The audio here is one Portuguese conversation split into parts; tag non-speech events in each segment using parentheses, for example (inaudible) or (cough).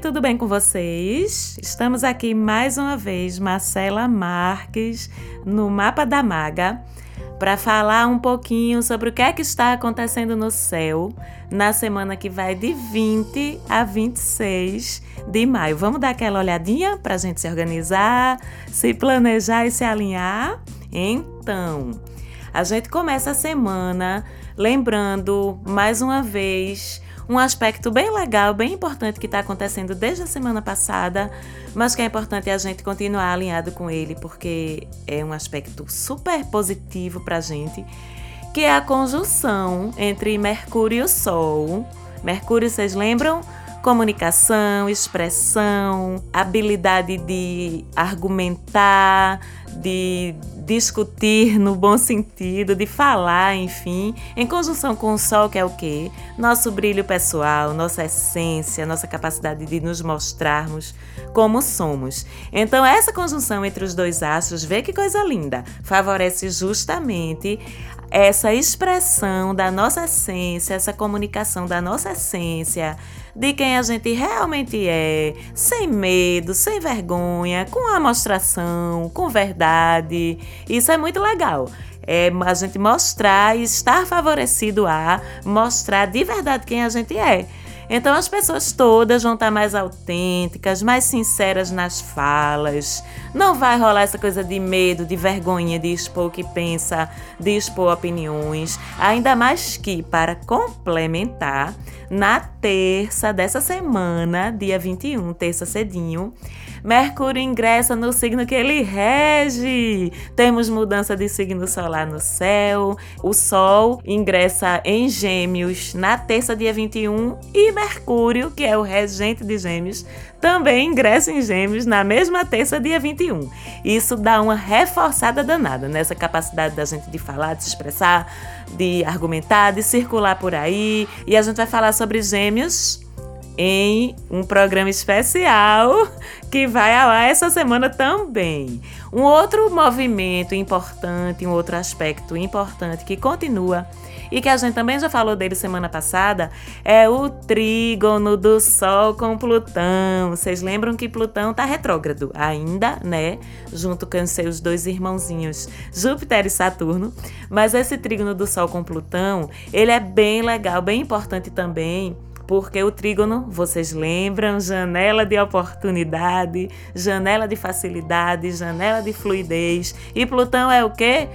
tudo bem com vocês? Estamos aqui mais uma vez, Marcela Marques, no Mapa da Maga, para falar um pouquinho sobre o que é que está acontecendo no céu na semana que vai de 20 a 26 de maio. Vamos dar aquela olhadinha para a gente se organizar, se planejar e se alinhar? Então, a gente começa a semana lembrando mais uma vez um aspecto bem legal, bem importante que está acontecendo desde a semana passada, mas que é importante a gente continuar alinhado com ele, porque é um aspecto super positivo para a gente, que é a conjunção entre Mercúrio e o Sol. Mercúrio, vocês lembram? Comunicação, expressão, habilidade de argumentar, de discutir no bom sentido, de falar, enfim, em conjunção com o sol, que é o quê? Nosso brilho pessoal, nossa essência, nossa capacidade de nos mostrarmos como somos. Então, essa conjunção entre os dois astros, vê que coisa linda, favorece justamente essa expressão da nossa essência, essa comunicação da nossa essência, de quem a gente realmente é, sem medo, sem vergonha, com amostração, com verdade. Isso é muito legal. É a gente mostrar e estar favorecido a mostrar de verdade quem a gente é. Então as pessoas todas vão estar mais autênticas, mais sinceras nas falas. Não vai rolar essa coisa de medo, de vergonha de expor o que pensa, de expor opiniões. Ainda mais que, para complementar, na terça dessa semana, dia 21, terça cedinho, Mercúrio ingressa no signo que ele rege. Temos mudança de signo solar no céu. O Sol ingressa em Gêmeos na terça, dia 21, e Mercúrio, que é o regente de Gêmeos, também ingressa em Gêmeos na mesma terça, dia 21. Isso dá uma reforçada danada nessa capacidade da gente de falar, de se expressar, de argumentar, de circular por aí. E a gente vai falar sobre Gêmeos em um programa especial que vai ao ar essa semana também. Um outro movimento importante, um outro aspecto importante que continua e que a gente também já falou dele semana passada é o trígono do Sol com Plutão. Vocês lembram que Plutão está retrógrado ainda, né? Junto com seus dois irmãozinhos, Júpiter e Saturno. Mas esse trígono do Sol com Plutão, ele é bem legal, bem importante também porque o trígono, vocês lembram, janela de oportunidade, janela de facilidade, janela de fluidez. E Plutão é o quê?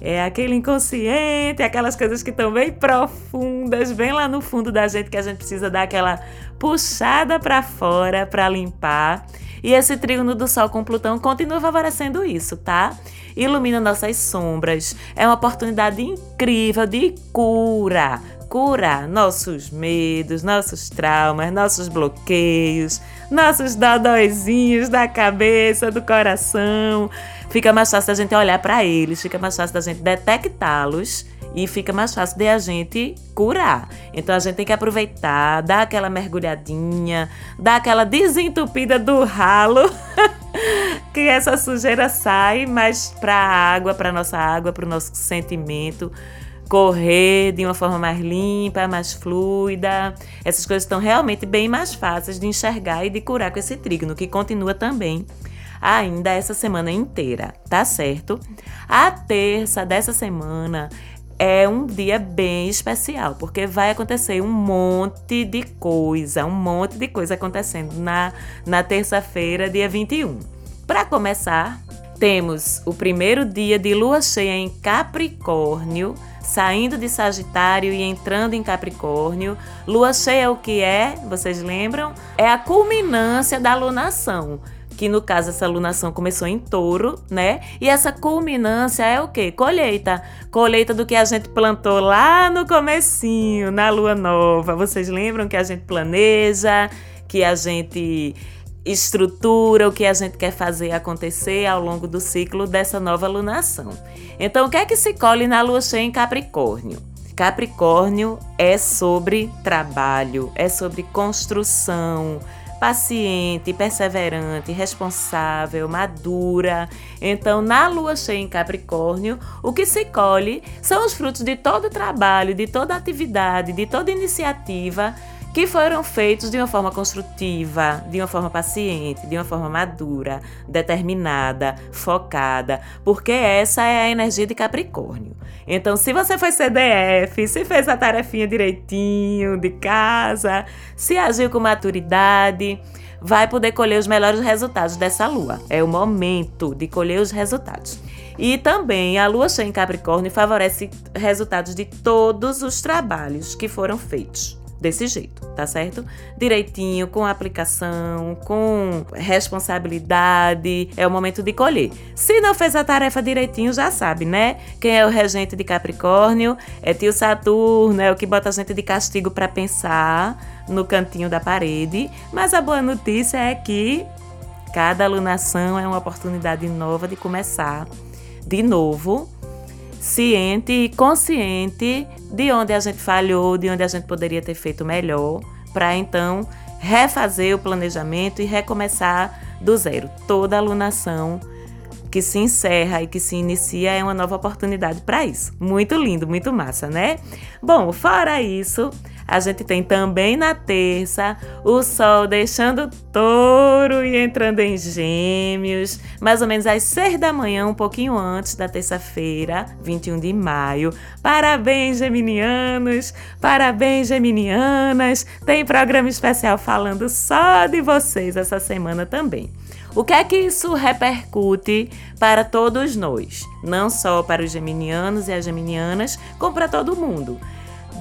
É aquele inconsciente, aquelas coisas que estão bem profundas, bem lá no fundo da gente que a gente precisa dar aquela puxada para fora para limpar. E esse trígono do Sol com Plutão continua favorecendo isso, tá? Ilumina nossas sombras. É uma oportunidade incrível de cura curar nossos medos, nossos traumas, nossos bloqueios, nossos dodóizinhos da cabeça, do coração. Fica mais fácil da gente olhar para eles, fica mais fácil da gente detectá-los e fica mais fácil de a gente curar. Então a gente tem que aproveitar, dar aquela mergulhadinha, dar aquela desentupida do ralo. (laughs) que essa sujeira sai mais para a água, para nossa água, para o nosso sentimento, correr de uma forma mais limpa, mais fluida. Essas coisas estão realmente bem mais fáceis de enxergar e de curar com esse trígono, que continua também ainda essa semana inteira, tá certo? A terça dessa semana é um dia bem especial, porque vai acontecer um monte de coisa, um monte de coisa acontecendo na, na terça-feira, dia 21. Para começar, temos o primeiro dia de lua cheia em Capricórnio, saindo de Sagitário e entrando em Capricórnio. Lua cheia o que é? Vocês lembram? É a culminância da lunação que no caso essa lunação começou em touro, né? E essa culminância é o quê? Colheita. Colheita do que a gente plantou lá no comecinho, na lua nova. Vocês lembram que a gente planeja, que a gente estrutura o que a gente quer fazer acontecer ao longo do ciclo dessa nova lunação. Então, o que é que se colhe na lua cheia em Capricórnio? Capricórnio é sobre trabalho, é sobre construção, paciente, perseverante, responsável, madura. Então, na lua cheia em Capricórnio, o que se colhe são os frutos de todo o trabalho, de toda atividade, de toda iniciativa que foram feitos de uma forma construtiva, de uma forma paciente, de uma forma madura, determinada, focada, porque essa é a energia de Capricórnio. Então, se você foi CDF, se fez a tarefinha direitinho de casa, se agiu com maturidade, vai poder colher os melhores resultados dessa lua. É o momento de colher os resultados. E também a lua cheia em Capricórnio favorece resultados de todos os trabalhos que foram feitos desse jeito, tá certo? Direitinho, com aplicação, com responsabilidade, é o momento de colher. Se não fez a tarefa direitinho, já sabe, né? Quem é o regente de Capricórnio é tio Saturno, é o que bota a gente de castigo para pensar no cantinho da parede. Mas a boa notícia é que cada alunação é uma oportunidade nova de começar de novo ciente e consciente de onde a gente falhou, de onde a gente poderia ter feito melhor, para então refazer o planejamento e recomeçar do zero. Toda alunação que se encerra e que se inicia é uma nova oportunidade para isso. Muito lindo, muito massa, né? Bom, fora isso, a gente tem também na terça o Sol deixando touro e entrando em gêmeos, mais ou menos às seis da manhã, um pouquinho antes da terça-feira, 21 de maio. Parabéns, geminianos! Parabéns, geminianas! Tem programa especial falando só de vocês essa semana também. O que é que isso repercute para todos nós? Não só para os geminianos e as geminianas, como para todo mundo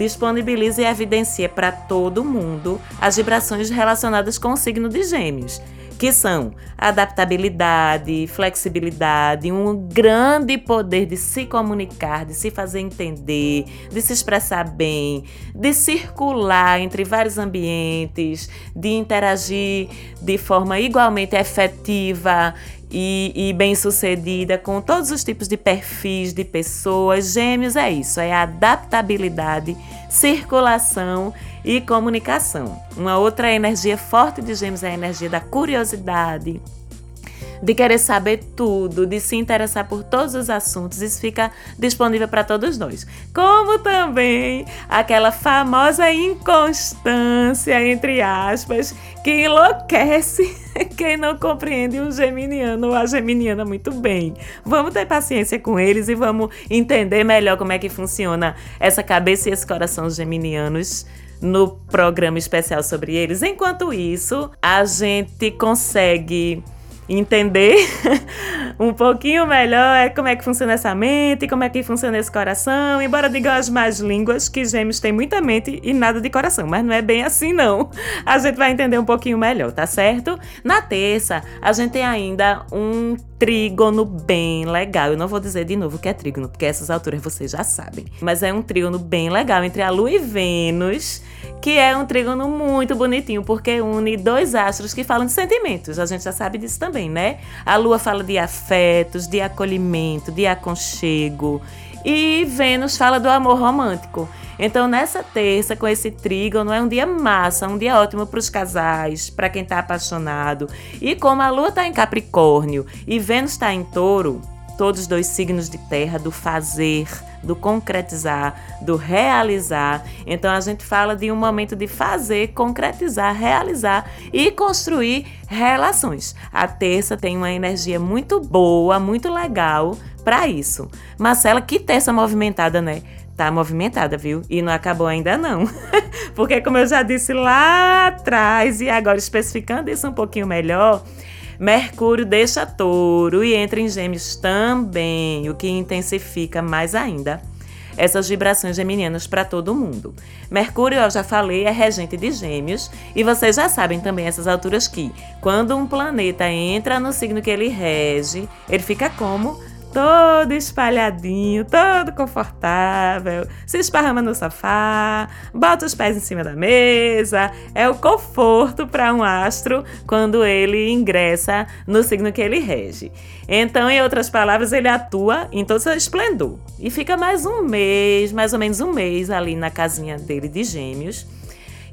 disponibiliza e evidencia para todo mundo as vibrações relacionadas com o signo de Gêmeos, que são adaptabilidade, flexibilidade, um grande poder de se comunicar, de se fazer entender, de se expressar bem, de circular entre vários ambientes, de interagir de forma igualmente efetiva e, e bem-sucedida com todos os tipos de perfis de pessoas. Gêmeos é isso, é adaptabilidade, circulação e comunicação. Uma outra energia forte de Gêmeos é a energia da curiosidade, de querer saber tudo, de se interessar por todos os assuntos. Isso fica disponível para todos nós. Como também aquela famosa inconstância, entre aspas, que enlouquece (laughs) quem não compreende um geminiano ou a geminiana muito bem. Vamos ter paciência com eles e vamos entender melhor como é que funciona essa cabeça e esse coração geminianos no programa especial sobre eles. Enquanto isso, a gente consegue entender (laughs) um pouquinho melhor é como é que funciona essa mente, como é que funciona esse coração. Embora digam as mais línguas que gêmeos têm muita mente e nada de coração, mas não é bem assim não. A gente vai entender um pouquinho melhor, tá certo? Na terça, a gente tem ainda um trígono bem legal. Eu não vou dizer de novo que é trígono, porque essas alturas vocês já sabem. Mas é um trígono bem legal entre a Lua e Vênus que é um trígono muito bonitinho, porque une dois astros que falam de sentimentos. A gente já sabe disso também, né? A lua fala de afetos, de acolhimento, de aconchego. E Vênus fala do amor romântico. Então, nessa terça, com esse trígono, é um dia massa, um dia ótimo para os casais, para quem está apaixonado. E como a lua está em Capricórnio e Vênus está em Touro, todos dois signos de terra, do fazer, do concretizar, do realizar. Então a gente fala de um momento de fazer, concretizar, realizar e construir relações. A terça tem uma energia muito boa, muito legal para isso. Marcela, que terça movimentada, né? Tá movimentada, viu? E não acabou ainda não. (laughs) Porque como eu já disse lá atrás e agora especificando isso um pouquinho melhor, Mercúrio deixa touro e entra em gêmeos também, o que intensifica mais ainda essas vibrações geminianas para todo mundo. Mercúrio, eu já falei, é regente de Gêmeos, e vocês já sabem também essas alturas que, quando um planeta entra no signo que ele rege, ele fica como todo espalhadinho, todo confortável, se esparrama no sofá, bota os pés em cima da mesa. É o conforto para um astro quando ele ingressa no signo que ele rege. Então, em outras palavras, ele atua em todo seu esplendor e fica mais um mês, mais ou menos um mês ali na casinha dele de Gêmeos.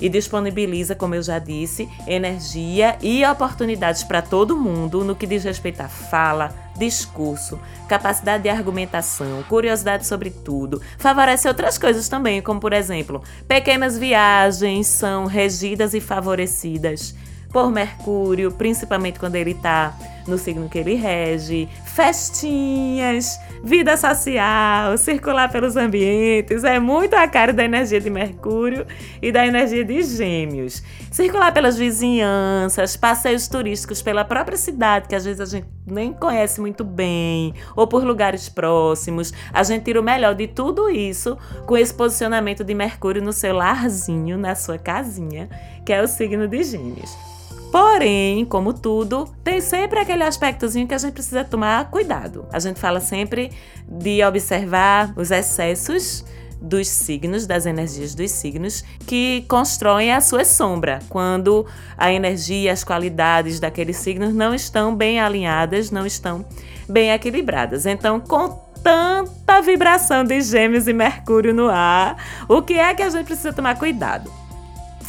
E disponibiliza, como eu já disse, energia e oportunidades para todo mundo no que diz respeito à fala, discurso, capacidade de argumentação, curiosidade sobre tudo. Favorece outras coisas também, como por exemplo, pequenas viagens são regidas e favorecidas por Mercúrio, principalmente quando ele está no signo que ele rege, festinhas, vida social, circular pelos ambientes, é muito a cara da energia de Mercúrio e da energia de Gêmeos. Circular pelas vizinhanças, passeios turísticos pela própria cidade, que às vezes a gente nem conhece muito bem, ou por lugares próximos. A gente tira o melhor de tudo isso com esse posicionamento de Mercúrio no seu larzinho, na sua casinha, que é o signo de Gêmeos. Porém, como tudo, tem sempre aquele aspectozinho que a gente precisa tomar cuidado. A gente fala sempre de observar os excessos dos signos, das energias dos signos, que constroem a sua sombra, quando a energia, as qualidades daqueles signos não estão bem alinhadas, não estão bem equilibradas. Então, com tanta vibração de Gêmeos e Mercúrio no ar, o que é que a gente precisa tomar cuidado?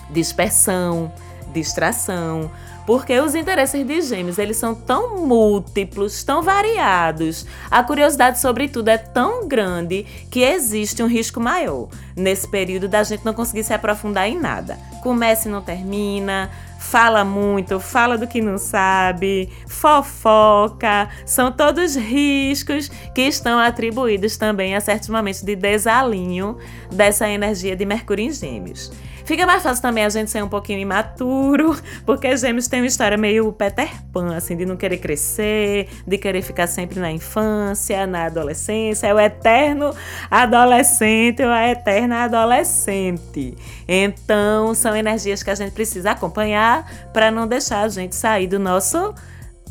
Dispersão distração, porque os interesses de gêmeos eles são tão múltiplos, tão variados, a curiosidade sobre tudo é tão grande que existe um risco maior nesse período da gente não conseguir se aprofundar em nada. Começa e não termina, fala muito, fala do que não sabe, fofoca, são todos riscos que estão atribuídos também a certos momentos de desalinho dessa energia de Mercúrio em Gêmeos. Fica mais fácil também a gente ser um pouquinho imaturo, (laughs) porque gêmeos têm uma história meio Peter Pan, assim, de não querer crescer, de querer ficar sempre na infância, na adolescência, é o eterno adolescente ou a eterna adolescente. Então, são energias que a gente precisa acompanhar para não deixar a gente sair do nosso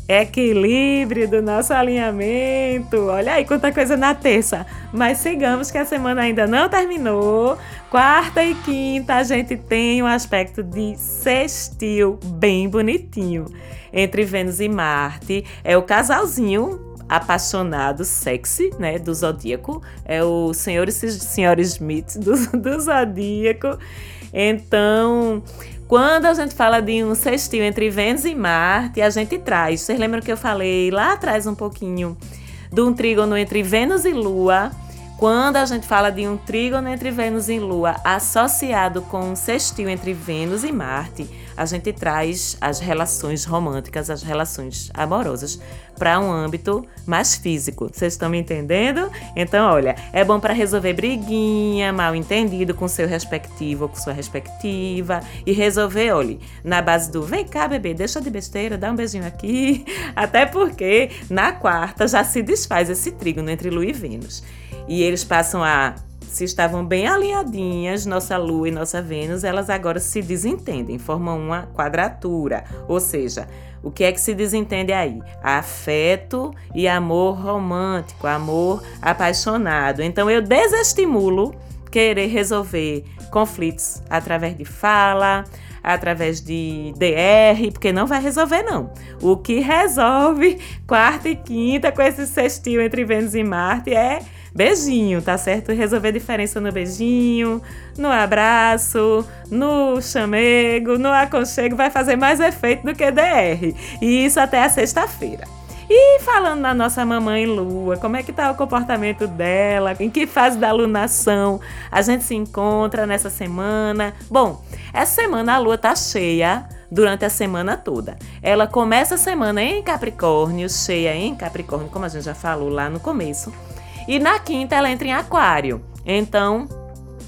equilíbrio do nosso alinhamento. Olha aí quanta coisa na terça. Mas sigamos que a semana ainda não terminou. Quarta e quinta a gente tem um aspecto de sextil bem bonitinho entre Vênus e Marte. É o casalzinho apaixonado, sexy, né, do zodíaco. É o senhor e senhora Smith do, do zodíaco. Então, quando a gente fala de um sextil entre Vênus e Marte, a gente traz. Vocês lembram que eu falei lá atrás um pouquinho de um trígono entre Vênus e Lua? Quando a gente fala de um trígono entre Vênus e Lua associado com um sextil entre Vênus e Marte, a gente traz as relações românticas, as relações amorosas para um âmbito mais físico. Vocês estão me entendendo? Então, olha, é bom para resolver briguinha, mal entendido com seu respectivo ou com sua respectiva e resolver, olhe, na base do vem cá, bebê, deixa de besteira, dá um beijinho aqui. (laughs) Até porque na quarta já se desfaz esse trígono entre Lua e Vênus. E eles passam a se estavam bem alinhadinhas, nossa Lua e nossa Vênus, elas agora se desentendem, formam uma quadratura. Ou seja, o que é que se desentende aí? Afeto e amor romântico, amor apaixonado. Então eu desestimulo querer resolver conflitos através de fala, através de DR, porque não vai resolver não. O que resolve quarta e quinta com esse sextil entre Vênus e Marte é beijinho, tá certo? Resolver diferença no beijinho, no abraço, no chamego, no aconchego vai fazer mais efeito do que DR. E isso até a sexta-feira. E falando na nossa mamãe Lua, como é que tá o comportamento dela? Em que fase da alunação a gente se encontra nessa semana? Bom, essa semana a Lua tá cheia durante a semana toda. Ela começa a semana em Capricórnio, cheia em Capricórnio, como a gente já falou lá no começo. E na quinta ela entra em Aquário. Então,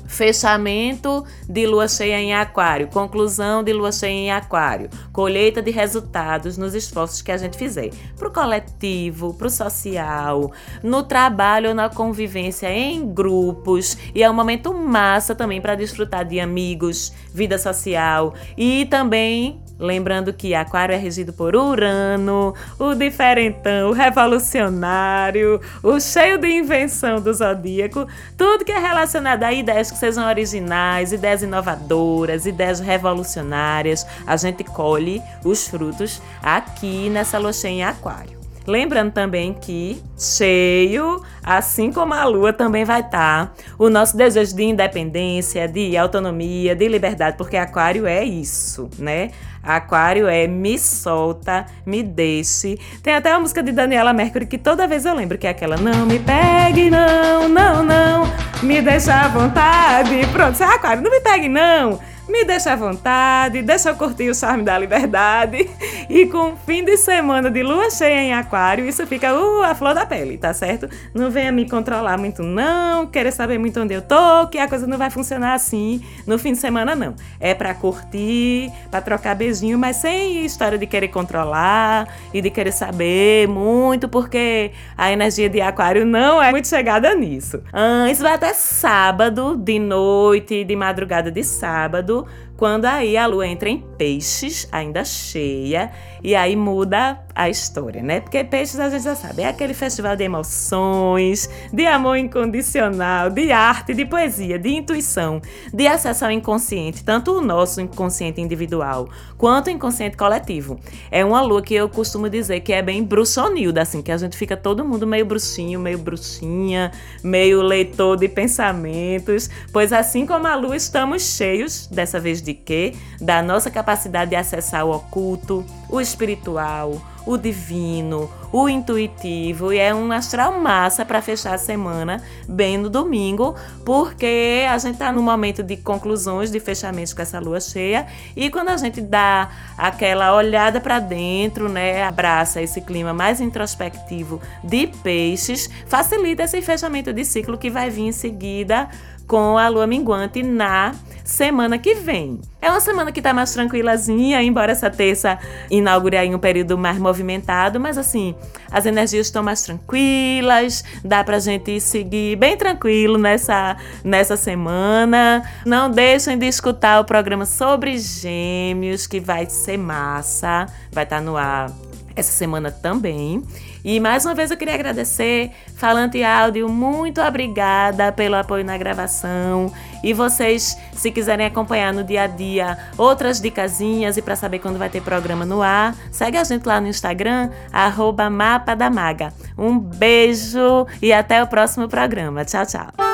fechamento de lua cheia em Aquário, conclusão de lua cheia em Aquário, colheita de resultados nos esforços que a gente fizer para o coletivo, para o social, no trabalho na convivência em grupos. E é um momento massa também para desfrutar de amigos, vida social e também Lembrando que Aquário é regido por Urano, o diferentão, o revolucionário, o cheio de invenção do zodíaco, tudo que é relacionado a ideias que sejam originais, ideias inovadoras, ideias revolucionárias, a gente colhe os frutos aqui nessa cheia em Aquário. Lembrando também que cheio, assim como a lua também vai estar, tá, o nosso desejo de independência, de autonomia, de liberdade, porque aquário é isso, né? Aquário é me solta, me deixe. Tem até uma música de Daniela Mercury que toda vez eu lembro que é aquela não me pegue não, não, não, me deixa à vontade. Pronto, você é aquário, não me pegue não me deixa à vontade, deixa eu curtir o charme da liberdade. E com fim de semana de lua cheia em aquário, isso fica uh, a flor da pele, tá certo? Não venha me controlar muito, não, querer saber muito onde eu tô, que a coisa não vai funcionar assim no fim de semana, não. É para curtir, para trocar beijinho, mas sem história de querer controlar e de querer saber muito, porque a energia de aquário não é muito chegada nisso. Ah, isso vai até sábado, de noite, de madrugada de sábado quando aí a lua entra em peixes, ainda cheia, e aí muda a história, né? Porque peixes a gente já sabe, é aquele festival de emoções, de amor incondicional, de arte, de poesia, de intuição, de acesso ao inconsciente, tanto o nosso inconsciente individual quanto o inconsciente coletivo. É uma lua que eu costumo dizer que é bem bruxonilda, assim, que a gente fica todo mundo meio bruxinho, meio bruxinha, meio leitor de pensamentos, pois assim como a lua estamos cheios, dessa vez de quê? Da nossa capacidade de acessar o oculto, o espiritual, o divino, o intuitivo e é um astral massa para fechar a semana bem no domingo, porque a gente está no momento de conclusões, de fechamentos com essa lua cheia e quando a gente dá aquela olhada para dentro, né, abraça esse clima mais introspectivo de peixes, facilita esse fechamento de ciclo que vai vir em seguida com a lua minguante na semana que vem. É uma semana que tá mais tranquilazinha, embora essa terça inaugure aí um período mais movimentado, mas assim, as energias estão mais tranquilas, dá pra gente seguir bem tranquilo nessa, nessa semana. Não deixem de escutar o programa sobre gêmeos, que vai ser massa, vai estar tá no ar essa semana também. E mais uma vez eu queria agradecer, Falante Áudio, muito obrigada pelo apoio na gravação. E vocês, se quiserem acompanhar no dia a dia outras dicasinhas e para saber quando vai ter programa no ar, segue a gente lá no Instagram, arroba Mapa da Maga. Um beijo e até o próximo programa. Tchau, tchau.